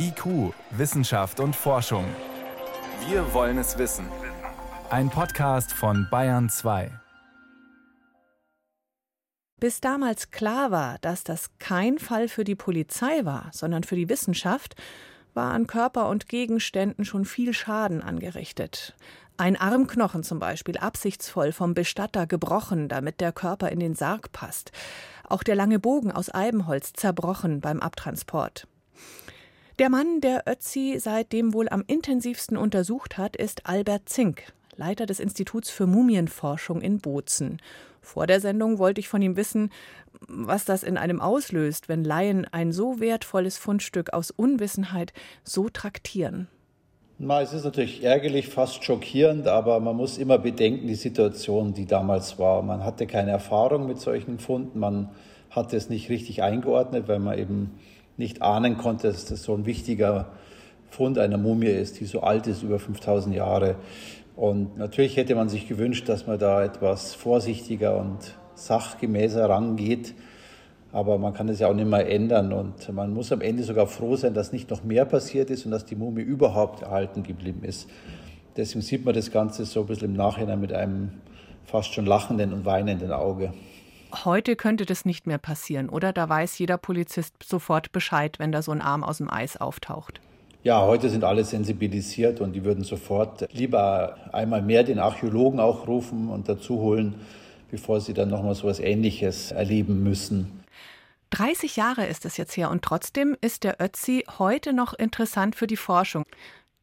IQ, Wissenschaft und Forschung. Wir wollen es wissen. Ein Podcast von Bayern 2. Bis damals klar war, dass das kein Fall für die Polizei war, sondern für die Wissenschaft, war an Körper und Gegenständen schon viel Schaden angerichtet. Ein Armknochen zum Beispiel absichtsvoll vom Bestatter gebrochen, damit der Körper in den Sarg passt. Auch der lange Bogen aus Eibenholz zerbrochen beim Abtransport. Der Mann, der Ötzi seitdem wohl am intensivsten untersucht hat, ist Albert Zink, Leiter des Instituts für Mumienforschung in Bozen. Vor der Sendung wollte ich von ihm wissen, was das in einem auslöst, wenn Laien ein so wertvolles Fundstück aus Unwissenheit so traktieren. Na, es ist natürlich ärgerlich, fast schockierend, aber man muss immer bedenken, die Situation, die damals war. Man hatte keine Erfahrung mit solchen Funden, man hatte es nicht richtig eingeordnet, weil man eben nicht ahnen konnte, dass das so ein wichtiger Fund einer Mumie ist, die so alt ist, über 5000 Jahre. Und natürlich hätte man sich gewünscht, dass man da etwas vorsichtiger und sachgemäßer rangeht. Aber man kann es ja auch nicht mehr ändern. Und man muss am Ende sogar froh sein, dass nicht noch mehr passiert ist und dass die Mumie überhaupt erhalten geblieben ist. Deswegen sieht man das Ganze so ein bisschen im Nachhinein mit einem fast schon lachenden und weinenden Auge. Heute könnte das nicht mehr passieren, oder? Da weiß jeder Polizist sofort Bescheid, wenn da so ein Arm aus dem Eis auftaucht. Ja, heute sind alle sensibilisiert und die würden sofort lieber einmal mehr den Archäologen auch rufen und dazu holen, bevor sie dann nochmal so etwas Ähnliches erleben müssen. 30 Jahre ist es jetzt her und trotzdem ist der Ötzi heute noch interessant für die Forschung.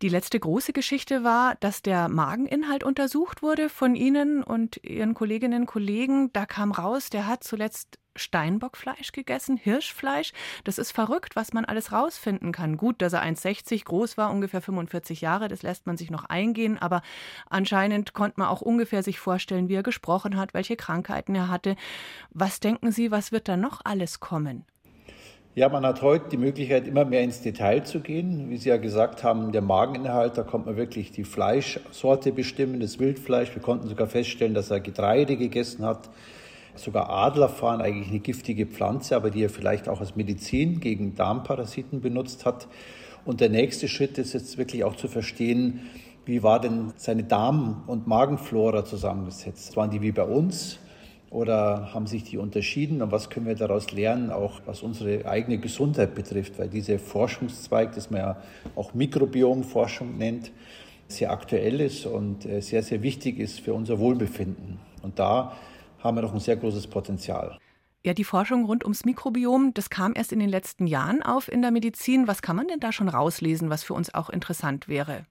Die letzte große Geschichte war, dass der Mageninhalt untersucht wurde von Ihnen und Ihren Kolleginnen und Kollegen. Da kam raus, der hat zuletzt Steinbockfleisch gegessen, Hirschfleisch. Das ist verrückt, was man alles rausfinden kann. Gut, dass er 1,60 groß war, ungefähr 45 Jahre, das lässt man sich noch eingehen, aber anscheinend konnte man auch ungefähr sich vorstellen, wie er gesprochen hat, welche Krankheiten er hatte. Was denken Sie, was wird da noch alles kommen? Ja, man hat heute die Möglichkeit, immer mehr ins Detail zu gehen. Wie Sie ja gesagt haben, der Mageninhalt, da konnte man wirklich die Fleischsorte bestimmen, das Wildfleisch. Wir konnten sogar feststellen, dass er Getreide gegessen hat. Sogar Adlerfahren, eigentlich eine giftige Pflanze, aber die er vielleicht auch als Medizin gegen Darmparasiten benutzt hat. Und der nächste Schritt ist jetzt wirklich auch zu verstehen, wie war denn seine Darm- und Magenflora zusammengesetzt? Waren die wie bei uns? Oder haben sich die unterschieden und was können wir daraus lernen, auch was unsere eigene Gesundheit betrifft, weil dieser Forschungszweig, das man ja auch Mikrobiomforschung nennt, sehr aktuell ist und äh, sehr, sehr wichtig ist für unser Wohlbefinden. Und da haben wir noch ein sehr großes Potenzial. Ja, die Forschung rund ums Mikrobiom, das kam erst in den letzten Jahren auf in der Medizin. Was kann man denn da schon rauslesen, was für uns auch interessant wäre?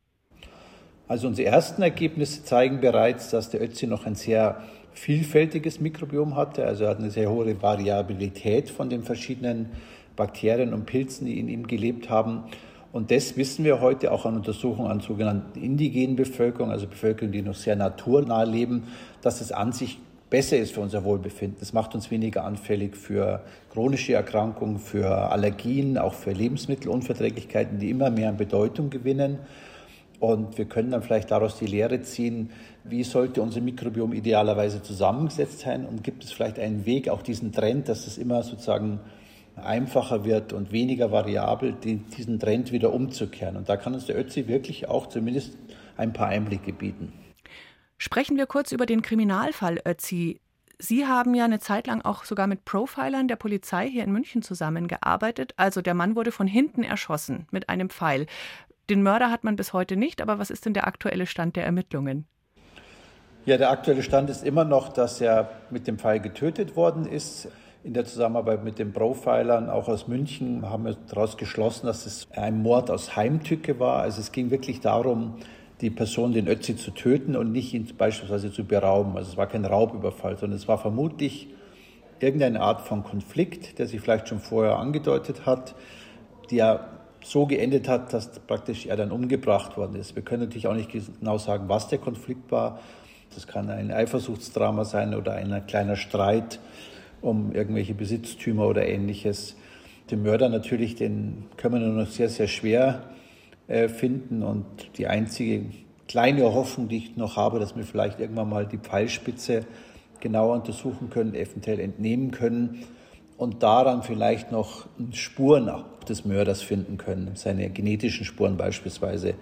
Also unsere ersten Ergebnisse zeigen bereits, dass der Ötzi noch ein sehr vielfältiges Mikrobiom hatte. Also er hat eine sehr hohe Variabilität von den verschiedenen Bakterien und Pilzen, die in ihm gelebt haben. Und das wissen wir heute auch an Untersuchungen an sogenannten indigenen Bevölkerung, also Bevölkerung, die noch sehr naturnah leben, dass es an sich besser ist für unser Wohlbefinden. Das macht uns weniger anfällig für chronische Erkrankungen, für Allergien, auch für Lebensmittelunverträglichkeiten, die immer mehr an Bedeutung gewinnen. Und wir können dann vielleicht daraus die Lehre ziehen, wie sollte unser Mikrobiom idealerweise zusammengesetzt sein und gibt es vielleicht einen Weg, auch diesen Trend, dass es immer sozusagen einfacher wird und weniger variabel, diesen Trend wieder umzukehren. Und da kann uns der Ötzi wirklich auch zumindest ein paar Einblicke bieten. Sprechen wir kurz über den Kriminalfall Ötzi. Sie haben ja eine Zeit lang auch sogar mit Profilern der Polizei hier in München zusammengearbeitet. Also der Mann wurde von hinten erschossen mit einem Pfeil. Den Mörder hat man bis heute nicht, aber was ist denn der aktuelle Stand der Ermittlungen? Ja, der aktuelle Stand ist immer noch, dass er mit dem Pfeil getötet worden ist. In der Zusammenarbeit mit den Profilern, auch aus München, haben wir daraus geschlossen, dass es ein Mord aus Heimtücke war. Also es ging wirklich darum, die Person, den Ötzi, zu töten und nicht ihn beispielsweise zu berauben. Also es war kein Raubüberfall, sondern es war vermutlich irgendeine Art von Konflikt, der sich vielleicht schon vorher angedeutet hat, der so geendet hat, dass praktisch er dann umgebracht worden ist. Wir können natürlich auch nicht genau sagen, was der Konflikt war. Das kann ein Eifersuchtsdrama sein oder ein kleiner Streit um irgendwelche Besitztümer oder ähnliches. Den Mörder natürlich, den können wir nur noch sehr, sehr schwer äh, finden. Und die einzige kleine Hoffnung, die ich noch habe, dass wir vielleicht irgendwann mal die Pfeilspitze genauer untersuchen können, eventuell entnehmen können und daran vielleicht noch Spuren des Mörders finden können, seine genetischen Spuren beispielsweise.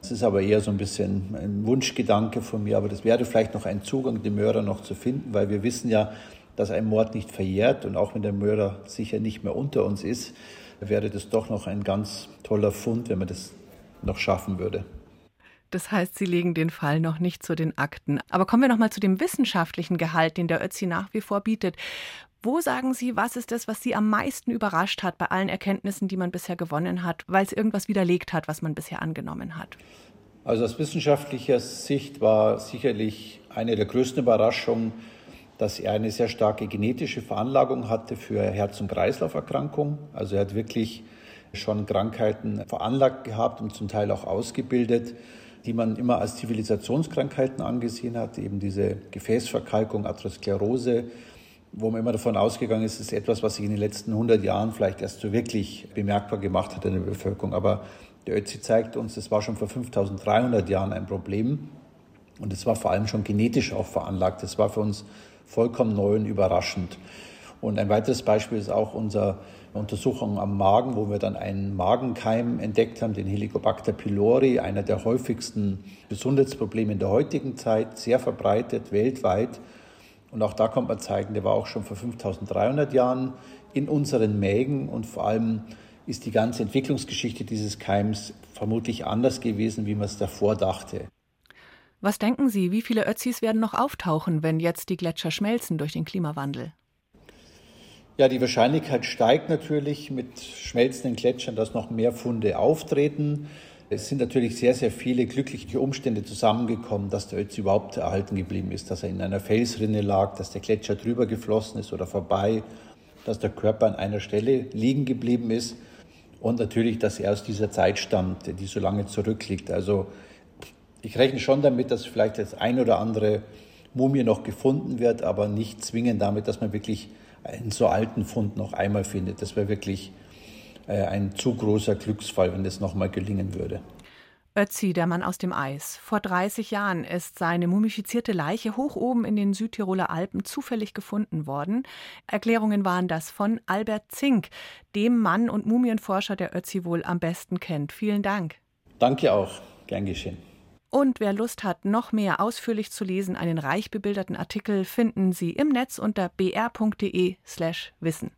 Das ist aber eher so ein bisschen ein Wunschgedanke von mir, aber das wäre vielleicht noch ein Zugang, den Mörder noch zu finden, weil wir wissen ja, dass ein Mord nicht verjährt und auch wenn der Mörder sicher nicht mehr unter uns ist, wäre das doch noch ein ganz toller Fund, wenn man das noch schaffen würde. Das heißt, Sie legen den Fall noch nicht zu den Akten. Aber kommen wir noch mal zu dem wissenschaftlichen Gehalt, den der Ötzi nach wie vor bietet. Wo sagen Sie, was ist das, was Sie am meisten überrascht hat bei allen Erkenntnissen, die man bisher gewonnen hat, weil es irgendwas widerlegt hat, was man bisher angenommen hat? Also aus wissenschaftlicher Sicht war sicherlich eine der größten Überraschungen, dass er eine sehr starke genetische Veranlagung hatte für Herz- und Kreislauferkrankungen. Also er hat wirklich schon Krankheiten veranlagt gehabt und zum Teil auch ausgebildet, die man immer als Zivilisationskrankheiten angesehen hat, eben diese Gefäßverkalkung, Atherosklerose, wo man immer davon ausgegangen ist, ist etwas, was sich in den letzten 100 Jahren vielleicht erst so wirklich bemerkbar gemacht hat in der Bevölkerung. Aber der Ötzi zeigt uns, das war schon vor 5300 Jahren ein Problem. Und es war vor allem schon genetisch auch veranlagt. Das war für uns vollkommen neu und überraschend. Und ein weiteres Beispiel ist auch unsere Untersuchung am Magen, wo wir dann einen Magenkeim entdeckt haben, den Helicobacter pylori, einer der häufigsten Gesundheitsprobleme in der heutigen Zeit, sehr verbreitet weltweit. Und auch da kommt man zeigen, der war auch schon vor 5300 Jahren in unseren Mägen und vor allem ist die ganze Entwicklungsgeschichte dieses Keims vermutlich anders gewesen, wie man es davor dachte. Was denken Sie, wie viele Ötzis werden noch auftauchen, wenn jetzt die Gletscher schmelzen durch den Klimawandel? Ja, die Wahrscheinlichkeit steigt natürlich mit schmelzenden Gletschern, dass noch mehr Funde auftreten. Es sind natürlich sehr, sehr viele glückliche Umstände zusammengekommen, dass der Ötzi überhaupt erhalten geblieben ist, dass er in einer Felsrinne lag, dass der Gletscher drüber geflossen ist oder vorbei, dass der Körper an einer Stelle liegen geblieben ist und natürlich, dass er aus dieser Zeit stammt, die so lange zurückliegt. Also ich rechne schon damit, dass vielleicht das ein oder andere Mumie noch gefunden wird, aber nicht zwingend damit, dass man wirklich einen so alten Fund noch einmal findet. Das wäre wirklich ein zu großer Glücksfall, wenn das nochmal gelingen würde. Ötzi, der Mann aus dem Eis. Vor 30 Jahren ist seine mumifizierte Leiche hoch oben in den Südtiroler Alpen zufällig gefunden worden. Erklärungen waren das von Albert Zink, dem Mann und Mumienforscher, der Ötzi wohl am besten kennt. Vielen Dank. Danke auch. Gern geschehen. Und wer Lust hat, noch mehr ausführlich zu lesen, einen reich bebilderten Artikel finden Sie im Netz unter br.de/wissen.